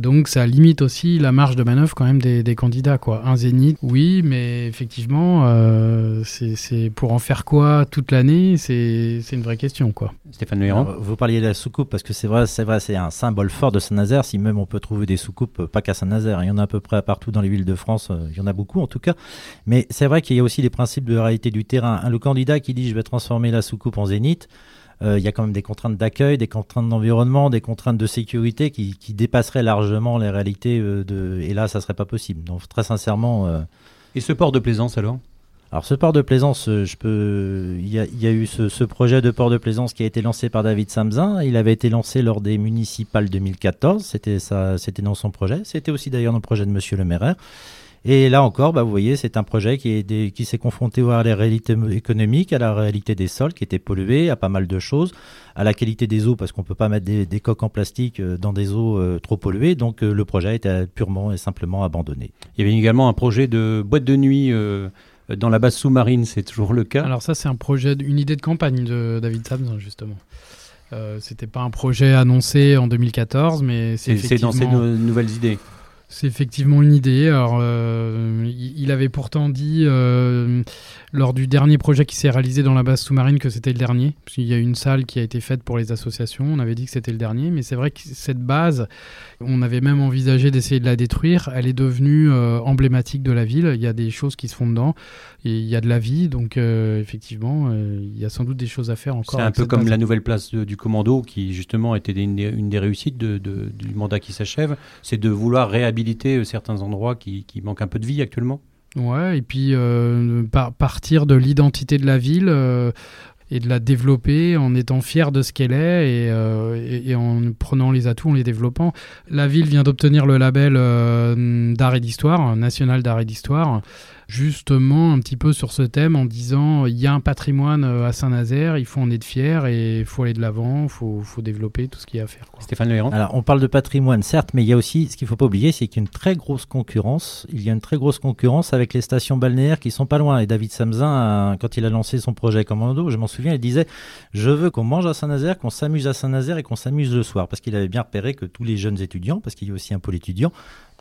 Donc ça limite aussi la marge de manœuvre quand même des, des candidats. Quoi. Un zénith, oui, mais effectivement, euh, c'est pour en faire quoi toute l'année C'est une vraie question. Quoi. Stéphane Alors, vous parliez de la soucoupe parce que c'est vrai, c'est vrai, c'est un symbole fort de Saint-Nazaire. Si même on peut trouver des soucoupes, euh, pas qu'à Saint-Nazaire, il y en a à peu près partout dans les villes de France. euh, Il y en a beaucoup en tout cas. Mais c'est vrai qu'il y a aussi les principes de réalité du terrain. Un- Le candidat qui dit je vais transformer la soucoupe en zénith. Euh, il y a quand même des contraintes d'accueil, des contraintes d'environnement, des contraintes de sécurité qui, qui dépasseraient largement les réalités euh, de. Et là, ça serait pas possible. Donc très sincèrement. euh, Et ce port de plaisance alors? Alors ce port de plaisance, je peux, il y a, il y a eu ce, ce projet de port de plaisance qui a été lancé par David Samzin. Il avait été lancé lors des municipales 2014. C'était ça, c'était dans son projet. C'était aussi d'ailleurs dans le projet de Monsieur le maire. Et là encore, bah, vous voyez, c'est un projet qui, est des- qui s'est confronté à la réalité économique, à la réalité des sols qui étaient pollués, à pas mal de choses, à la qualité des eaux parce qu'on peut pas mettre des, des coques en plastique euh, dans des eaux euh, trop polluées. Donc euh, le projet a été purement et simplement abandonné. Il y avait également un projet de boîte de nuit euh, dans la base sous-marine, c'est toujours le cas. Alors ça, c'est un projet, une idée de campagne de David Samson, justement. Euh, C'était pas un projet annoncé en 2014, mais c'est c'est dans ces effectivement- no- nouvelles idées. C'est effectivement une idée. Alors, euh, il avait pourtant dit euh, lors du dernier projet qui s'est réalisé dans la base sous-marine que c'était le dernier. Parce qu'il y a une salle qui a été faite pour les associations. On avait dit que c'était le dernier. Mais c'est vrai que cette base, on avait même envisagé d'essayer de la détruire. Elle est devenue euh, emblématique de la ville. Il y a des choses qui se font dedans. Et il y a de la vie. Donc, effectivement, il y a sans doute des choses à faire encore. C'est un peu comme base. la nouvelle place de- du commando qui justement était une des, une des réussites de- de- du mandat qui s'achève, c'est de vouloir réhabiliter euh, certains endroits qui, qui manquent un peu de vie actuellement. Ouais, et puis euh, par- partir de l'identité de la ville euh, et de la développer en étant fier de ce qu'elle est et, et- en prenant les atouts, en les développant. La ville vient d'obtenir le label d'art et d'histoire, national d'art et d'histoire, justement un petit peu sur ce thème en disant il y a un patrimoine euh, à Saint-Nazaire, il faut en être fier et il faut aller de l'avant, il faut, faut développer tout ce qu'il y a à faire. quoi. Stéphane Lehéran Alors, on parle de patrimoine, certes, mais il y a aussi, ce qu'il ne faut pas oublier, c'est qu'il y a une très grosse concurrence. Il y a une très grosse concurrence avec les stations balnéaires qui sont pas loin. Et David Samzin, a- quand il a lancé son projet Commando, je m'en souviens, il disait Je veux qu'on mange à Saint-Nazaire, qu'on s'amuse à Saint-Nazaire et qu'on s'amuse le soir. Parce qu'il avait bien repéré que tous les jeunes étudiants, parce qu'il y a aussi un pôle étudiant,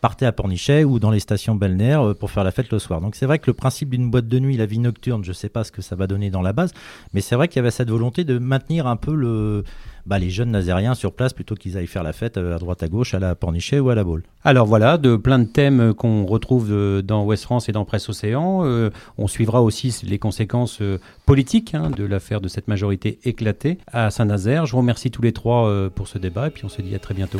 partaient à Pornichet ou dans les stations balnéaires euh, pour faire la fête le soir. Donc c'est vrai que le principe d'une boîte de nuit, la vie nocturne, je ne sais pas ce que ça va donner dans la base, mais c'est vrai qu'il y avait cette volonté de maintenir un peu bah, les jeunes nazériens sur place plutôt qu'ils aillent faire la fête euh, à droite à gauche à la Pornichet ou à la Baule. Alors voilà, de plein de thèmes qu'on retrouve euh, dans Ouest France et dans Presse Océan. Euh, on suivra aussi les conséquences euh, politiques hein, de l'affaire de cette majorité éclatée à Saint-Nazaire. Je vous remercie tous les trois euh, pour ce débat et puis on se dit à très bientôt.